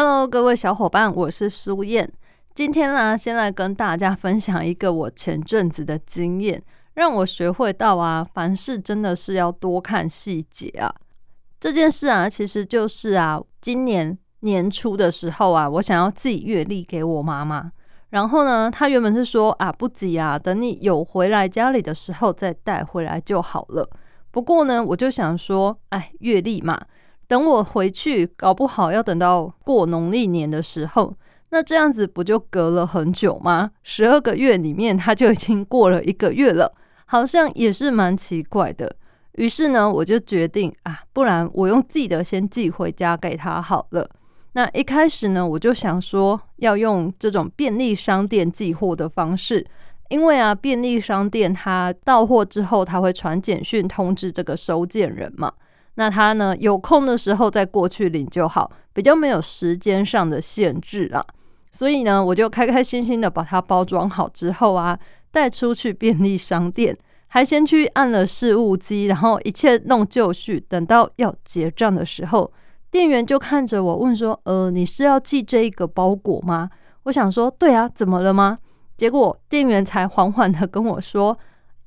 ？Hello，各位小伙伴，我是苏燕。今天呢，先来跟大家分享一个我前阵子的经验，让我学会到啊，凡事真的是要多看细节啊。这件事啊，其实就是啊，今年年初的时候啊，我想要寄月历给我妈妈。然后呢，她原本是说啊，不急啊，等你有回来家里的时候再带回来就好了。不过呢，我就想说，哎，月历嘛，等我回去，搞不好要等到过农历年的时候，那这样子不就隔了很久吗？十二个月里面，它就已经过了一个月了，好像也是蛮奇怪的。于是呢，我就决定啊，不然我用寄的先寄回家给他好了。那一开始呢，我就想说要用这种便利商店寄货的方式，因为啊，便利商店它到货之后，他会传简讯通知这个收件人嘛。那他呢有空的时候再过去领就好，比较没有时间上的限制啦。所以呢，我就开开心心的把它包装好之后啊，带出去便利商店。还先去按了事务机，然后一切弄就绪。等到要结账的时候，店员就看着我问说：“呃，你是要寄这一个包裹吗？”我想说：“对啊，怎么了吗？”结果店员才缓缓的跟我说：“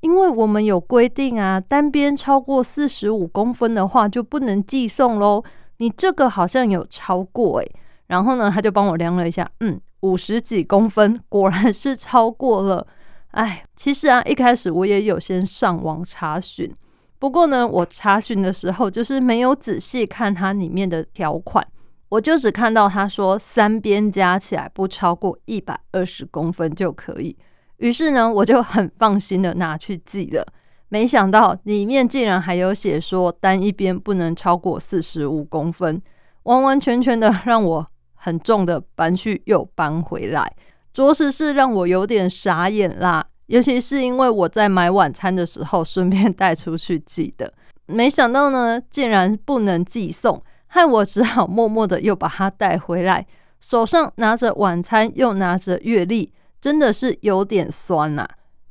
因为我们有规定啊，单边超过四十五公分的话就不能寄送喽。你这个好像有超过诶。然后呢，他就帮我量了一下，嗯，五十几公分，果然是超过了。哎，其实啊，一开始我也有先上网查询，不过呢，我查询的时候就是没有仔细看它里面的条款，我就只看到他说三边加起来不超过一百二十公分就可以。于是呢，我就很放心的拿去寄了。没想到里面竟然还有写说单一边不能超过四十五公分，完完全全的让我很重的搬去又搬回来。着实是让我有点傻眼啦，尤其是因为我在买晚餐的时候顺便带出去寄的，没想到呢，竟然不能寄送，害我只好默默的又把它带回来，手上拿着晚餐又拿着月历，真的是有点酸呐。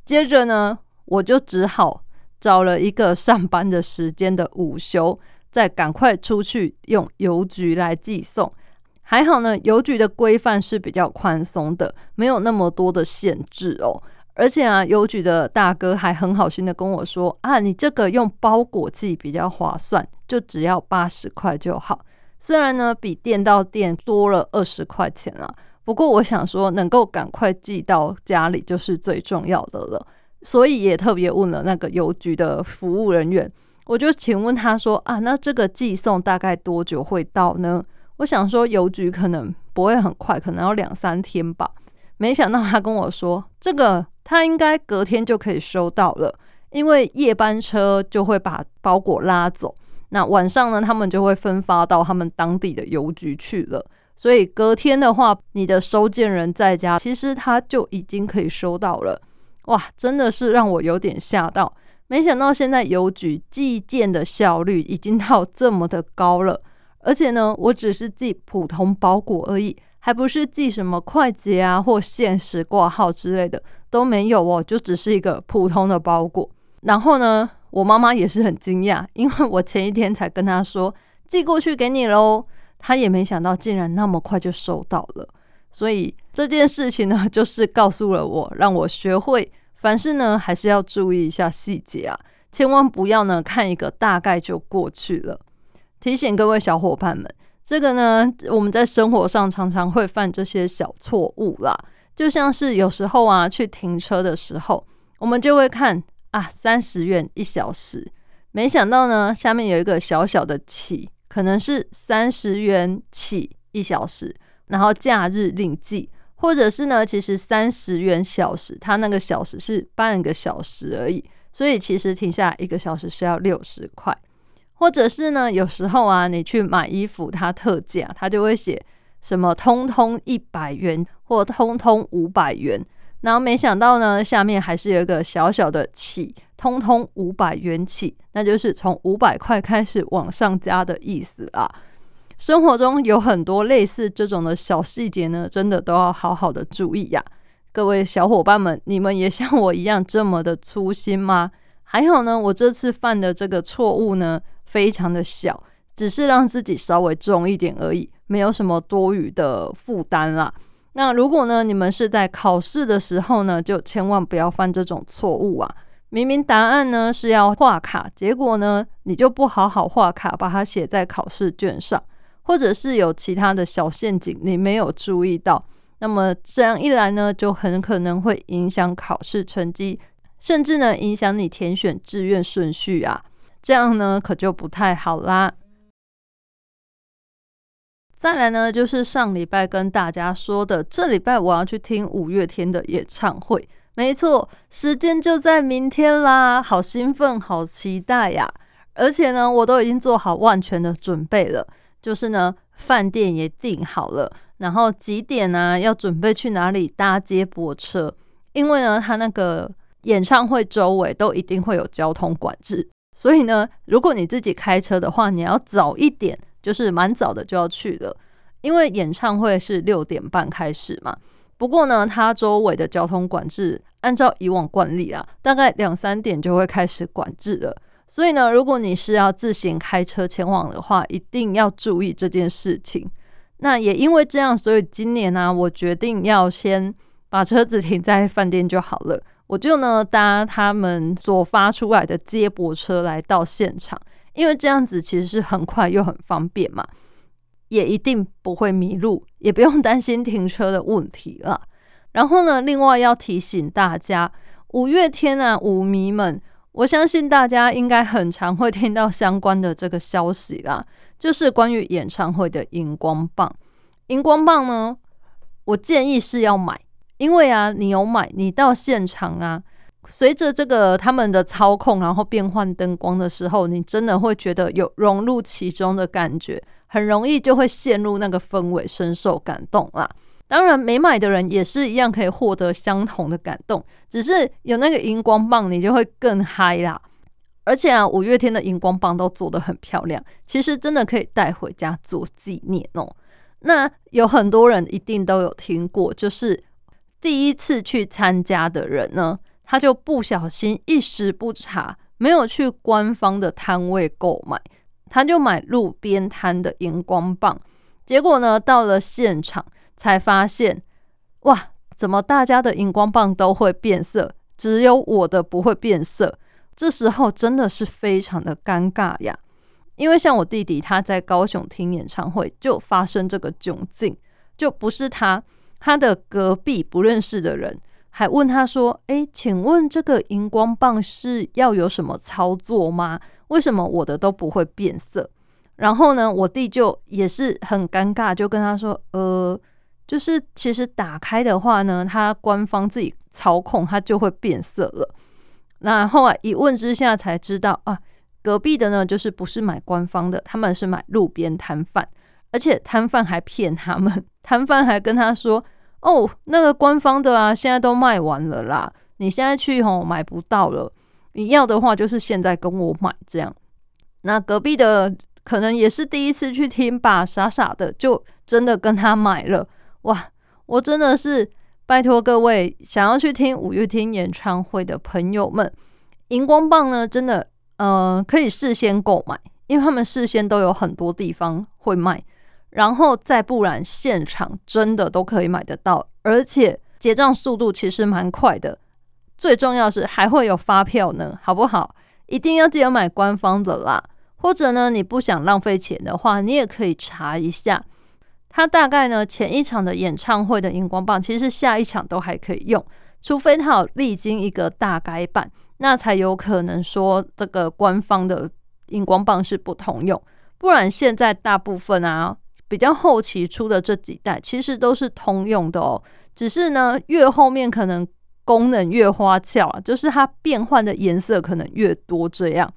接着呢，我就只好找了一个上班的时间的午休，再赶快出去用邮局来寄送。还好呢，邮局的规范是比较宽松的，没有那么多的限制哦。而且啊，邮局的大哥还很好心的跟我说啊，你这个用包裹寄比较划算，就只要八十块就好。虽然呢，比店到店多了二十块钱啦，不过我想说，能够赶快寄到家里就是最重要的了。所以也特别问了那个邮局的服务人员，我就请问他说啊，那这个寄送大概多久会到呢？我想说邮局可能不会很快，可能要两三天吧。没想到他跟我说，这个他应该隔天就可以收到了，因为夜班车就会把包裹拉走。那晚上呢，他们就会分发到他们当地的邮局去了。所以隔天的话，你的收件人在家，其实他就已经可以收到了。哇，真的是让我有点吓到。没想到现在邮局寄件的效率已经到这么的高了。而且呢，我只是寄普通包裹而已，还不是寄什么快捷啊或限时挂号之类的都没有哦，就只是一个普通的包裹。然后呢，我妈妈也是很惊讶，因为我前一天才跟她说寄过去给你喽，他也没想到竟然那么快就收到了。所以这件事情呢，就是告诉了我，让我学会凡事呢还是要注意一下细节啊，千万不要呢看一个大概就过去了。提醒各位小伙伴们，这个呢，我们在生活上常常会犯这些小错误啦。就像是有时候啊，去停车的时候，我们就会看啊，三十元一小时，没想到呢，下面有一个小小的起，可能是三十元起一小时，然后假日另计，或者是呢，其实三十元小时，它那个小时是半个小时而已，所以其实停下来一个小时是要六十块。或者是呢，有时候啊，你去买衣服，它特价，它就会写什么通通一百元或通通五百元，然后没想到呢，下面还是有一个小小的起，通通五百元起，那就是从五百块开始往上加的意思啦。生活中有很多类似这种的小细节呢，真的都要好好的注意呀。各位小伙伴们，你们也像我一样这么的粗心吗？还好呢，我这次犯的这个错误呢，非常的小，只是让自己稍微重一点而已，没有什么多余的负担啦。那如果呢，你们是在考试的时候呢，就千万不要犯这种错误啊！明明答案呢是要画卡，结果呢，你就不好好画卡，把它写在考试卷上。或者是有其他的小陷阱你没有注意到，那么这样一来呢，就很可能会影响考试成绩，甚至呢影响你填选志愿顺序啊，这样呢可就不太好啦。再来呢，就是上礼拜跟大家说的，这礼拜我要去听五月天的演唱会，没错，时间就在明天啦，好兴奋，好期待呀！而且呢，我都已经做好万全的准备了。就是呢，饭店也订好了，然后几点呢？要准备去哪里搭接驳车？因为呢，他那个演唱会周围都一定会有交通管制，所以呢，如果你自己开车的话，你要早一点，就是蛮早的就要去了，因为演唱会是六点半开始嘛。不过呢，它周围的交通管制，按照以往惯例啊，大概两三点就会开始管制了。所以呢，如果你是要自行开车前往的话，一定要注意这件事情。那也因为这样，所以今年呢，我决定要先把车子停在饭店就好了。我就呢搭他们所发出来的接驳车来到现场，因为这样子其实是很快又很方便嘛，也一定不会迷路，也不用担心停车的问题了。然后呢，另外要提醒大家，五月天啊，舞迷们。我相信大家应该很常会听到相关的这个消息啦，就是关于演唱会的荧光棒。荧光棒呢，我建议是要买，因为啊，你有买，你到现场啊，随着这个他们的操控，然后变换灯光的时候，你真的会觉得有融入其中的感觉，很容易就会陷入那个氛围，深受感动啦。当然，没买的人也是一样可以获得相同的感动，只是有那个荧光棒，你就会更嗨啦。而且啊，五月天的荧光棒都做得很漂亮，其实真的可以带回家做纪念哦。那有很多人一定都有听过，就是第一次去参加的人呢，他就不小心一时不察，没有去官方的摊位购买，他就买路边摊的荧光棒，结果呢，到了现场。才发现，哇，怎么大家的荧光棒都会变色，只有我的不会变色？这时候真的是非常的尴尬呀！因为像我弟弟他在高雄听演唱会，就发生这个窘境，就不是他，他的隔壁不认识的人还问他说：“诶，请问这个荧光棒是要有什么操作吗？为什么我的都不会变色？”然后呢，我弟就也是很尴尬，就跟他说：“呃。”就是其实打开的话呢，它官方自己操控，它就会变色了。那后来一问之下才知道啊，隔壁的呢就是不是买官方的，他们是买路边摊贩，而且摊贩还骗他们，摊贩还跟他说：“哦，那个官方的啊，现在都卖完了啦，你现在去吼买不到了，你要的话就是现在跟我买这样。”那隔壁的可能也是第一次去听吧，傻傻的就真的跟他买了。哇，我真的是拜托各位想要去听五月天演唱会的朋友们，荧光棒呢，真的呃可以事先购买，因为他们事先都有很多地方会卖，然后再不然现场真的都可以买得到，而且结账速度其实蛮快的，最重要是还会有发票呢，好不好？一定要记得买官方的啦，或者呢你不想浪费钱的话，你也可以查一下。它大概呢，前一场的演唱会的荧光棒，其实下一场都还可以用，除非它有历经一个大改版，那才有可能说这个官方的荧光棒是不通用。不然现在大部分啊，比较后期出的这几代，其实都是通用的哦。只是呢，越后面可能功能越花俏啊，就是它变换的颜色可能越多这样。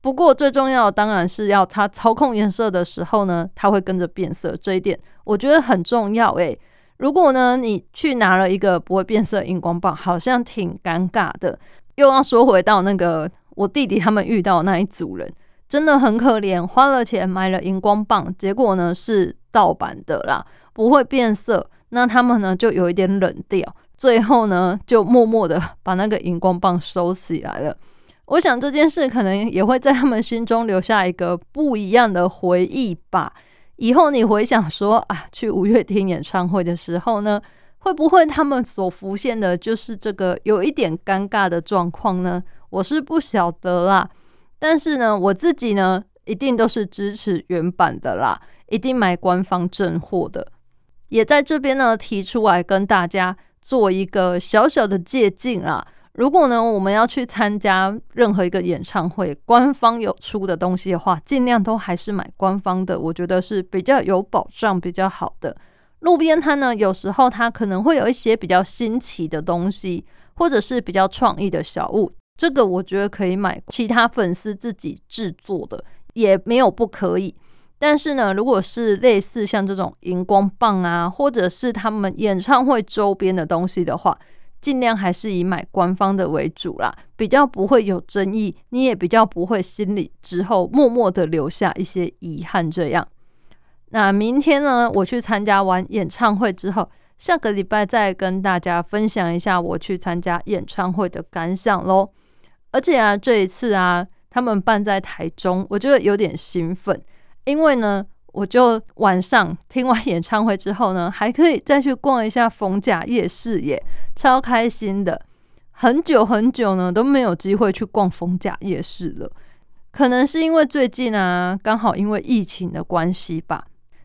不过最重要的当然是要它操控颜色的时候呢，它会跟着变色。这一点我觉得很重要诶。如果呢，你去拿了一个不会变色荧光棒，好像挺尴尬的。又要说回到那个我弟弟他们遇到那一组人，真的很可怜，花了钱买了荧光棒，结果呢是盗版的啦，不会变色。那他们呢就有一点冷掉，最后呢就默默的把那个荧光棒收起来了。我想这件事可能也会在他们心中留下一个不一样的回忆吧。以后你回想说啊，去五月天演唱会的时候呢，会不会他们所浮现的就是这个有一点尴尬的状况呢？我是不晓得啦。但是呢，我自己呢，一定都是支持原版的啦，一定买官方正货的。也在这边呢，提出来跟大家做一个小小的借鉴啊。如果呢，我们要去参加任何一个演唱会，官方有出的东西的话，尽量都还是买官方的，我觉得是比较有保障、比较好的。路边摊呢，有时候它可能会有一些比较新奇的东西，或者是比较创意的小物，这个我觉得可以买。其他粉丝自己制作的也没有不可以。但是呢，如果是类似像这种荧光棒啊，或者是他们演唱会周边的东西的话，尽量还是以买官方的为主啦，比较不会有争议，你也比较不会心里之后默默的留下一些遗憾。这样，那明天呢，我去参加完演唱会之后，下个礼拜再跟大家分享一下我去参加演唱会的感想喽。而且啊，这一次啊，他们办在台中，我觉得有点兴奋。因为呢，我就晚上听完演唱会之后呢，还可以再去逛一下逢甲夜市耶，超开心的。很久很久呢都没有机会去逛逢甲夜市了，可能是因为最近啊，刚好因为疫情的关系吧。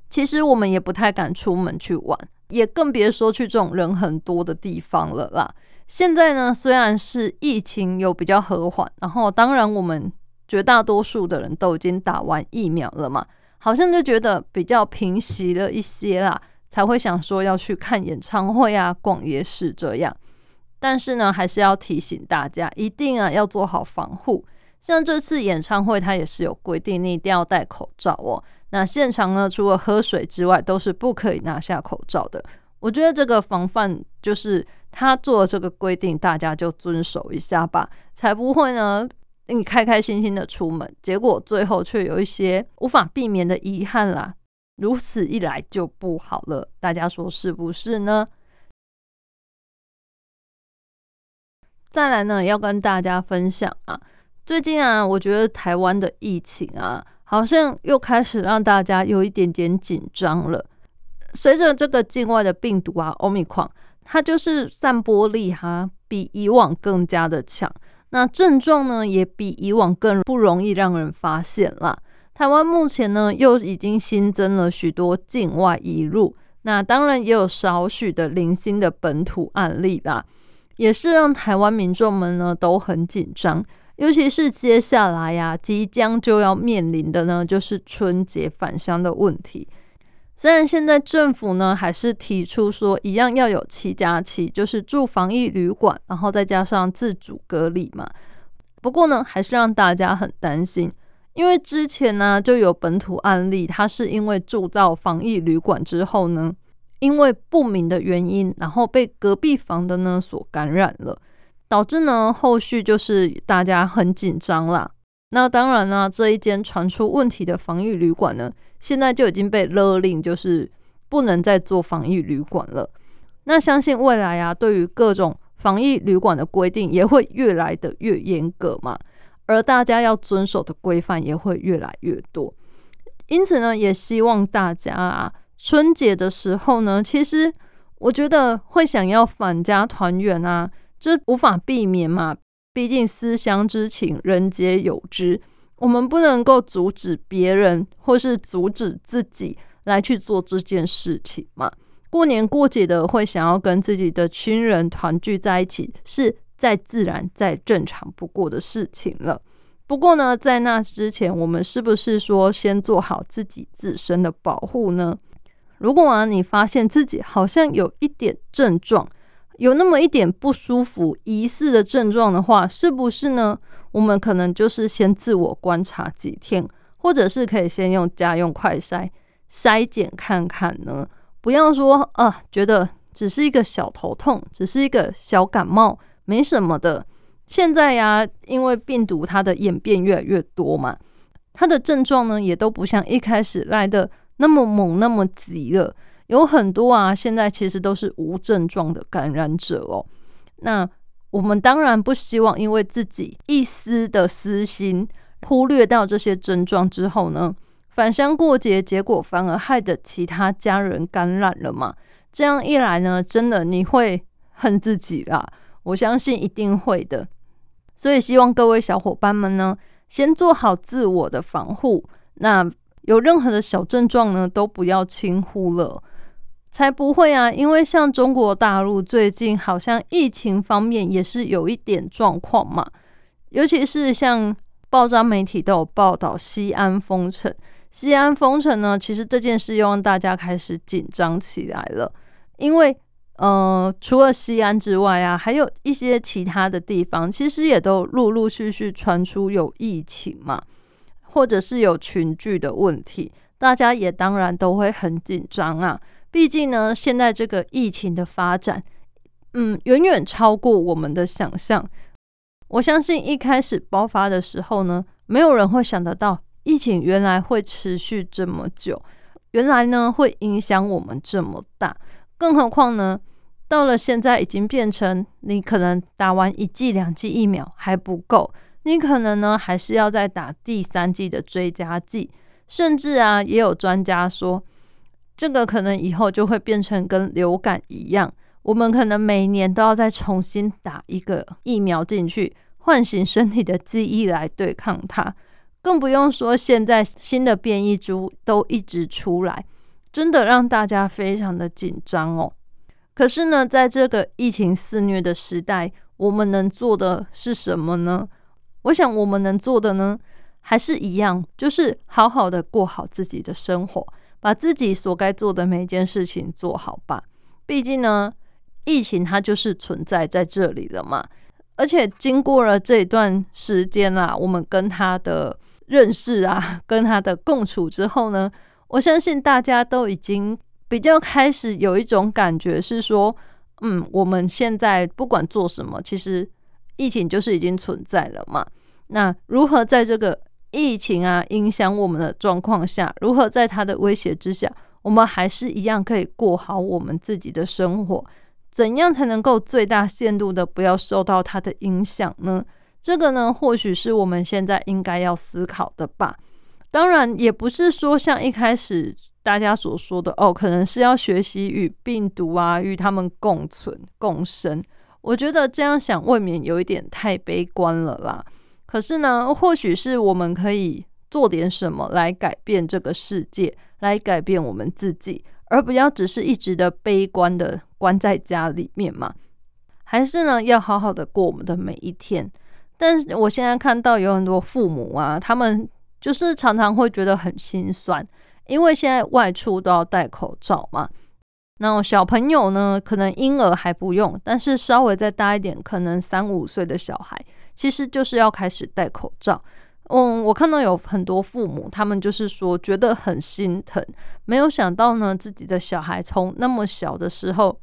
其实我们也不太敢出门去玩，也更别说去这种人很多的地方了啦。现在呢，虽然是疫情有比较和缓，然后当然我们。绝大多数的人都已经打完疫苗了嘛，好像就觉得比较平息了一些啦，才会想说要去看演唱会啊、逛夜市这样。但是呢，还是要提醒大家，一定啊要做好防护。像这次演唱会，它也是有规定，你一定要戴口罩哦。那现场呢，除了喝水之外，都是不可以拿下口罩的。我觉得这个防范就是他做这个规定，大家就遵守一下吧，才不会呢。你开开心心的出门，结果最后却有一些无法避免的遗憾啦。如此一来就不好了，大家说是不是呢？再来呢，要跟大家分享啊，最近啊，我觉得台湾的疫情啊，好像又开始让大家有一点点紧张了。随着这个境外的病毒啊，欧米狂，它就是散播力哈，比以往更加的强。那症状呢，也比以往更不容易让人发现了。台湾目前呢，又已经新增了许多境外移入，那当然也有少许的零星的本土案例啦，也是让台湾民众们呢都很紧张。尤其是接下来呀，即将就要面临的呢，就是春节返乡的问题。虽然现在政府呢还是提出说一样要有七加七，就是住防疫旅馆，然后再加上自主隔离嘛。不过呢，还是让大家很担心，因为之前呢就有本土案例，他是因为住到防疫旅馆之后呢，因为不明的原因，然后被隔壁房的呢所感染了，导致呢后续就是大家很紧张啦。那当然呢，这一间传出问题的防疫旅馆呢。现在就已经被勒令，就是不能再做防疫旅馆了。那相信未来啊，对于各种防疫旅馆的规定也会越来的越严格嘛，而大家要遵守的规范也会越来越多。因此呢，也希望大家啊，春节的时候呢，其实我觉得会想要返家团圆啊，这无法避免嘛，毕竟思乡之情，人皆有之。我们不能够阻止别人，或是阻止自己来去做这件事情嘛？过年过节的会想要跟自己的亲人团聚在一起，是再自然、再正常不过的事情了。不过呢，在那之前，我们是不是说先做好自己自身的保护呢？如果啊，你发现自己好像有一点症状，有那么一点不舒服、疑似的症状的话，是不是呢？我们可能就是先自我观察几天，或者是可以先用家用快筛，筛检看看呢？不要说啊，觉得只是一个小头痛，只是一个小感冒，没什么的。现在呀，因为病毒它的演变越来越多嘛，它的症状呢也都不像一开始来的那么猛、那么急了。有很多啊，现在其实都是无症状的感染者哦。那我们当然不希望因为自己一丝的私心，忽略到这些症状之后呢，返乡过节，结果反而害得其他家人感染了嘛。这样一来呢，真的你会恨自己啦。我相信一定会的。所以希望各位小伙伴们呢，先做好自我的防护。那有任何的小症状呢，都不要轻忽了。才不会啊！因为像中国大陆最近好像疫情方面也是有一点状况嘛，尤其是像报章媒体都有报道西安封城。西安封城呢，其实这件事又让大家开始紧张起来了。因为呃，除了西安之外啊，还有一些其他的地方，其实也都陆陆续续传出有疫情嘛，或者是有群聚的问题，大家也当然都会很紧张啊。毕竟呢，现在这个疫情的发展，嗯，远远超过我们的想象。我相信一开始爆发的时候呢，没有人会想得到疫情原来会持续这么久，原来呢会影响我们这么大。更何况呢，到了现在已经变成你可能打完一剂、两剂疫苗还不够，你可能呢还是要再打第三剂的追加剂，甚至啊，也有专家说。这个可能以后就会变成跟流感一样，我们可能每年都要再重新打一个疫苗进去，唤醒身体的记忆来对抗它。更不用说现在新的变异株都一直出来，真的让大家非常的紧张哦。可是呢，在这个疫情肆虐的时代，我们能做的是什么呢？我想我们能做的呢，还是一样，就是好好的过好自己的生活。把自己所该做的每一件事情做好吧。毕竟呢，疫情它就是存在在这里了嘛。而且经过了这一段时间啊，我们跟他的认识啊，跟他的共处之后呢，我相信大家都已经比较开始有一种感觉，是说，嗯，我们现在不管做什么，其实疫情就是已经存在了嘛。那如何在这个疫情啊，影响我们的状况下，如何在它的威胁之下，我们还是一样可以过好我们自己的生活？怎样才能够最大限度的不要受到它的影响呢？这个呢，或许是我们现在应该要思考的吧。当然，也不是说像一开始大家所说的哦，可能是要学习与病毒啊，与他们共存共生。我觉得这样想未免有一点太悲观了啦。可是呢，或许是我们可以做点什么来改变这个世界，来改变我们自己，而不要只是一直的悲观的关在家里面嘛。还是呢，要好好的过我们的每一天。但是我现在看到有很多父母啊，他们就是常常会觉得很心酸，因为现在外出都要戴口罩嘛。那小朋友呢，可能婴儿还不用，但是稍微再大一点，可能三五岁的小孩。其实就是要开始戴口罩。嗯，我看到有很多父母，他们就是说觉得很心疼，没有想到呢，自己的小孩从那么小的时候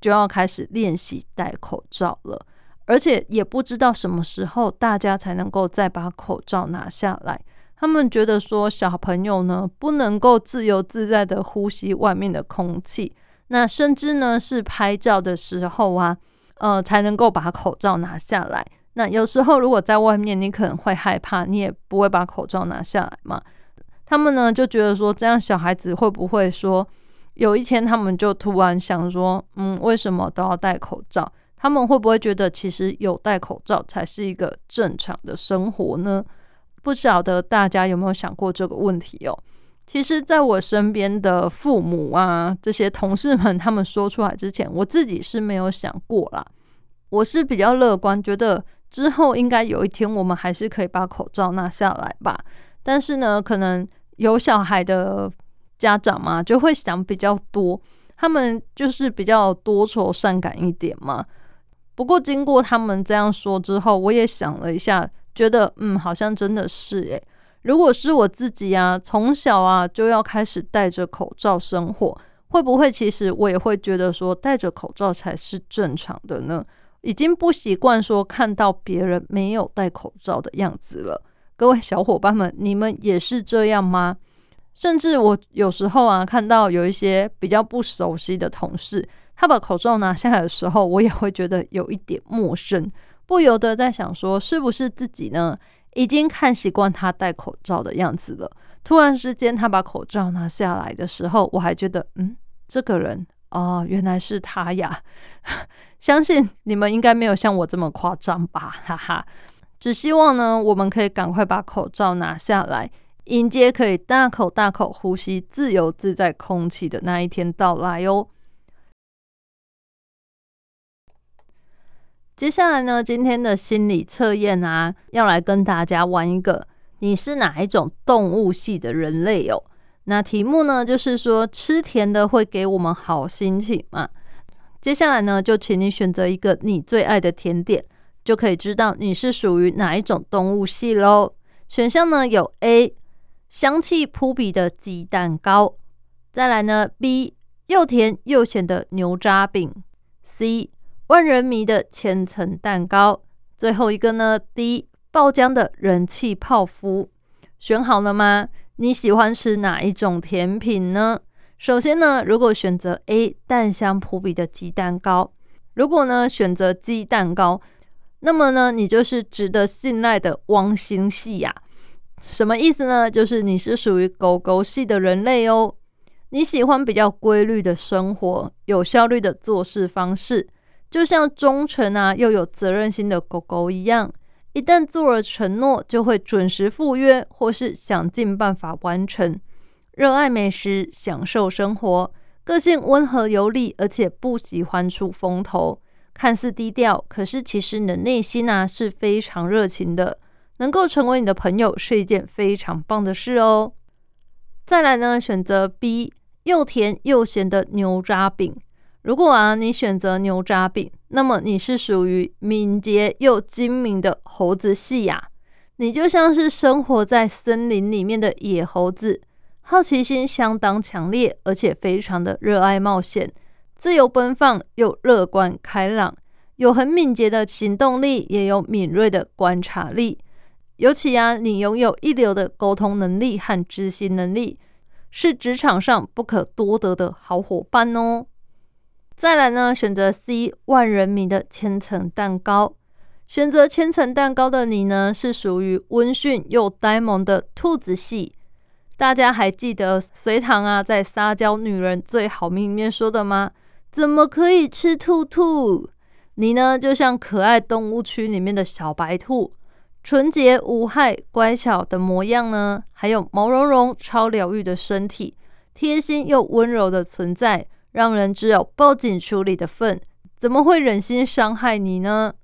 就要开始练习戴口罩了，而且也不知道什么时候大家才能够再把口罩拿下来。他们觉得说小朋友呢不能够自由自在的呼吸外面的空气，那甚至呢是拍照的时候啊，呃才能够把口罩拿下来。那有时候，如果在外面，你可能会害怕，你也不会把口罩拿下来嘛。他们呢就觉得说，这样小孩子会不会说，有一天他们就突然想说，嗯，为什么都要戴口罩？他们会不会觉得其实有戴口罩才是一个正常的生活呢？不晓得大家有没有想过这个问题哦？其实，在我身边的父母啊，这些同事们他们说出来之前，我自己是没有想过啦。我是比较乐观，觉得。之后应该有一天，我们还是可以把口罩拿下来吧。但是呢，可能有小孩的家长嘛，就会想比较多，他们就是比较多愁善感一点嘛。不过经过他们这样说之后，我也想了一下，觉得嗯，好像真的是诶。如果是我自己啊，从小啊就要开始戴着口罩生活，会不会其实我也会觉得说戴着口罩才是正常的呢？已经不习惯说看到别人没有戴口罩的样子了。各位小伙伴们，你们也是这样吗？甚至我有时候啊，看到有一些比较不熟悉的同事，他把口罩拿下来的时候，我也会觉得有一点陌生，不由得在想说，是不是自己呢已经看习惯他戴口罩的样子了？突然之间他把口罩拿下来的时候，我还觉得，嗯，这个人哦，原来是他呀！相信你们应该没有像我这么夸张吧，哈哈。只希望呢，我们可以赶快把口罩拿下来，迎接可以大口大口呼吸自由自在空气的那一天到来哦。接下来呢，今天的心理测验啊，要来跟大家玩一个，你是哪一种动物系的人类哦？那题目呢，就是说吃甜的会给我们好心情嘛？接下来呢，就请你选择一个你最爱的甜点。就可以知道你是属于哪一种动物系喽。选项呢有 A 香气扑鼻的鸡蛋糕，再来呢 B 又甜又咸的牛轧饼，C 万人迷的千层蛋糕，最后一个呢 D 爆浆的人气泡芙。选好了吗？你喜欢吃哪一种甜品呢？首先呢，如果选择 A 蛋香扑鼻的鸡蛋糕，如果呢选择鸡蛋糕。那么呢，你就是值得信赖的汪星系呀？什么意思呢？就是你是属于狗狗系的人类哦。你喜欢比较规律的生活，有效率的做事方式，就像忠诚啊又有责任心的狗狗一样。一旦做了承诺，就会准时赴约，或是想尽办法完成。热爱美食，享受生活，个性温和有礼，而且不喜欢出风头。看似低调，可是其实你的内心啊是非常热情的。能够成为你的朋友是一件非常棒的事哦。再来呢，选择 B 又甜又咸的牛轧饼。如果啊你选择牛轧饼，那么你是属于敏捷又精明的猴子系呀。你就像是生活在森林里面的野猴子，好奇心相当强烈，而且非常的热爱冒险。自由奔放又乐观开朗，有很敏捷的行动力，也有敏锐的观察力。尤其啊，你拥有一流的沟通能力和执行能力，是职场上不可多得的好伙伴哦。再来呢，选择 C 万人迷的千层蛋糕。选择千层蛋糕的你呢，是属于温驯又呆萌的兔子系。大家还记得隋唐啊在《撒娇女人最好命》里面说的吗？怎么可以吃兔兔？你呢，就像可爱动物区里面的小白兔，纯洁无害、乖巧的模样呢，还有毛茸茸、超疗愈的身体，贴心又温柔的存在，让人只有报警处理的份，怎么会忍心伤害你呢？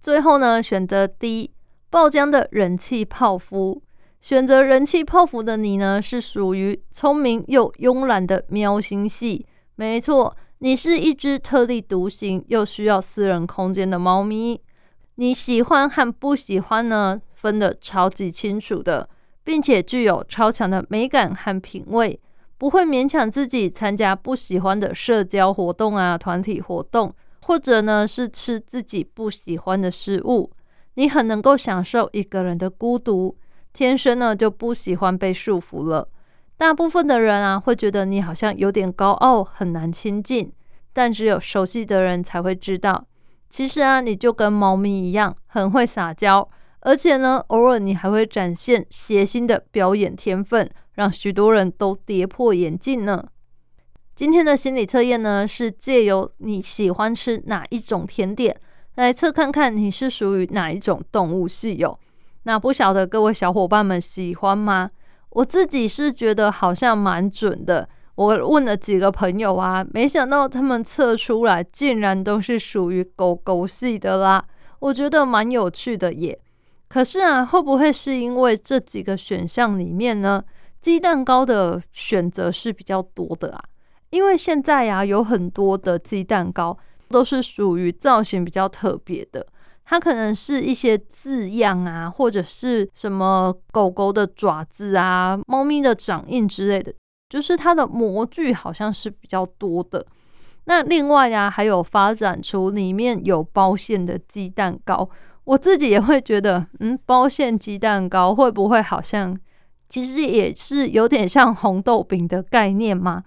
最后呢，选择 D 爆浆的人气泡芙。选择人气泡芙的你呢，是属于聪明又慵懒的喵星系。没错。你是一只特立独行又需要私人空间的猫咪，你喜欢和不喜欢呢分得超级清楚的，并且具有超强的美感和品味，不会勉强自己参加不喜欢的社交活动啊、团体活动，或者呢是吃自己不喜欢的食物。你很能够享受一个人的孤独，天生呢就不喜欢被束缚了。大部分的人啊，会觉得你好像有点高傲，很难亲近。但只有熟悉的人才会知道，其实啊，你就跟猫咪一样，很会撒娇，而且呢，偶尔你还会展现谐星的表演天分，让许多人都跌破眼镜呢。今天的心理测验呢，是借由你喜欢吃哪一种甜点来测看看你是属于哪一种动物系哟。那不晓得各位小伙伴们喜欢吗？我自己是觉得好像蛮准的。我问了几个朋友啊，没想到他们测出来竟然都是属于狗狗系的啦。我觉得蛮有趣的耶。可是啊，会不会是因为这几个选项里面呢，鸡蛋糕的选择是比较多的啊？因为现在呀，有很多的鸡蛋糕都是属于造型比较特别的，它可能是一些字样啊，或者是什么狗狗的爪子啊、猫咪的掌印之类的，就是它的模具好像是比较多的。那另外呀，还有发展出里面有包馅的鸡蛋糕，我自己也会觉得，嗯，包馅鸡蛋糕会不会好像其实也是有点像红豆饼的概念嘛？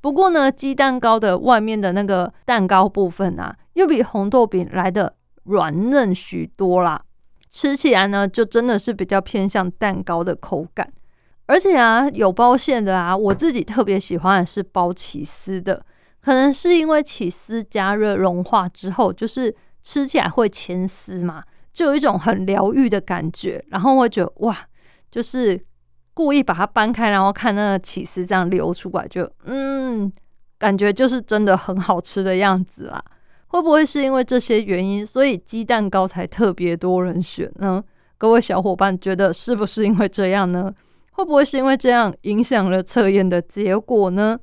不过呢，鸡蛋糕的外面的那个蛋糕部分啊，又比红豆饼来的软嫩许多啦，吃起来呢，就真的是比较偏向蛋糕的口感。而且啊，有包馅的啊，我自己特别喜欢的是包起司的。可能是因为起司加热融化之后，就是吃起来会牵丝嘛，就有一种很疗愈的感觉。然后我觉得哇，就是故意把它搬开，然后看那个起司这样流出来，就嗯，感觉就是真的很好吃的样子啦。会不会是因为这些原因，所以鸡蛋糕才特别多人选呢？各位小伙伴觉得是不是因为这样呢？会不会是因为这样影响了测验的结果呢？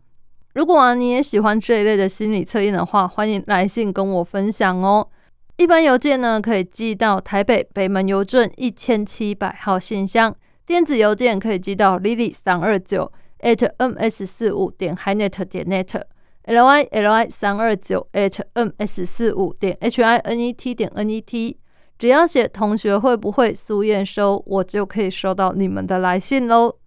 如果啊你也喜欢这一类的心理测验的话，欢迎来信跟我分享哦。一般邮件呢可以寄到台北北门邮政一千七百号信箱，电子邮件可以寄到 lily 三二九 at ms 四五点 hinet 点 net，l y l y 三二九 at ms 四五点 h i n e t 点 n e t，只要写同学会不会苏验收，我就可以收到你们的来信喽。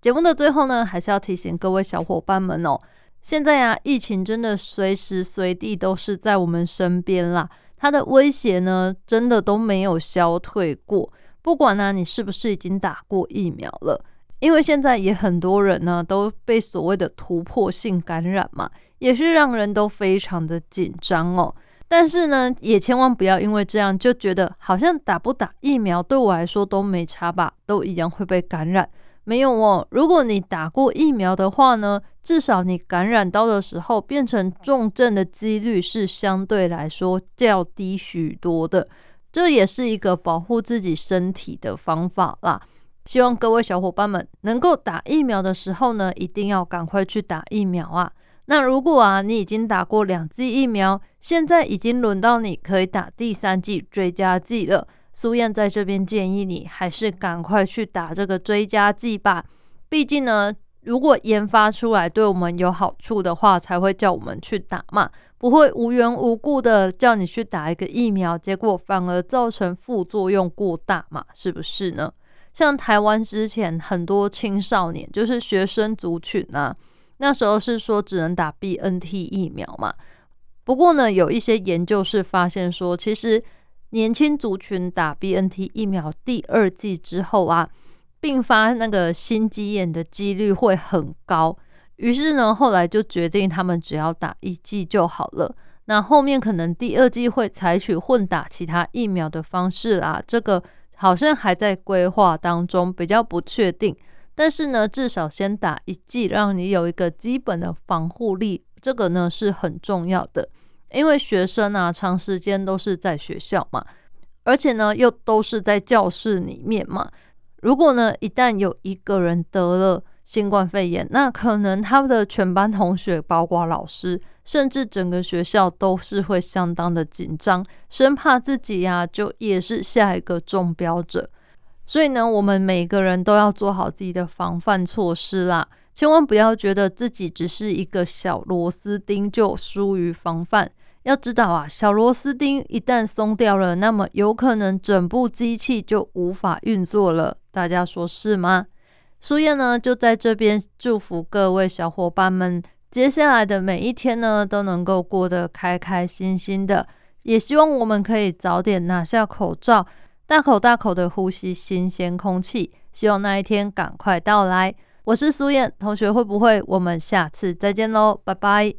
节目的最后呢，还是要提醒各位小伙伴们哦，现在呀，疫情真的随时随地都是在我们身边啦，它的威胁呢，真的都没有消退过。不管呢，你是不是已经打过疫苗了，因为现在也很多人呢都被所谓的突破性感染嘛，也是让人都非常的紧张哦。但是呢，也千万不要因为这样就觉得好像打不打疫苗对我来说都没差吧，都一样会被感染。没有哦，如果你打过疫苗的话呢，至少你感染到的时候变成重症的几率是相对来说较低许多的，这也是一个保护自己身体的方法啦。希望各位小伙伴们能够打疫苗的时候呢，一定要赶快去打疫苗啊。那如果啊你已经打过两剂疫苗，现在已经轮到你可以打第三剂追加剂了。苏燕在这边建议你，还是赶快去打这个追加剂吧。毕竟呢，如果研发出来对我们有好处的话，才会叫我们去打嘛，不会无缘无故的叫你去打一个疫苗，结果反而造成副作用过大嘛，是不是呢？像台湾之前很多青少年，就是学生族群啊，那时候是说只能打 BNT 疫苗嘛。不过呢，有一些研究是发现说，其实。年轻族群打 BNT 疫苗第二剂之后啊，并发那个心肌炎的几率会很高。于是呢，后来就决定他们只要打一剂就好了。那后面可能第二剂会采取混打其他疫苗的方式啦，这个好像还在规划当中，比较不确定。但是呢，至少先打一剂，让你有一个基本的防护力，这个呢是很重要的。因为学生啊，长时间都是在学校嘛，而且呢，又都是在教室里面嘛。如果呢，一旦有一个人得了新冠肺炎，那可能他们的全班同学，包括老师，甚至整个学校都是会相当的紧张，生怕自己呀就也是下一个中标者。所以呢，我们每个人都要做好自己的防范措施啦。千万不要觉得自己只是一个小螺丝钉就疏于防范。要知道啊，小螺丝钉一旦松掉了，那么有可能整部机器就无法运作了。大家说是吗？苏燕呢，就在这边祝福各位小伙伴们，接下来的每一天呢，都能够过得开开心心的。也希望我们可以早点拿下口罩，大口大口的呼吸新鲜空气。希望那一天赶快到来。我是苏燕同学，会不会？我们下次再见喽，拜拜。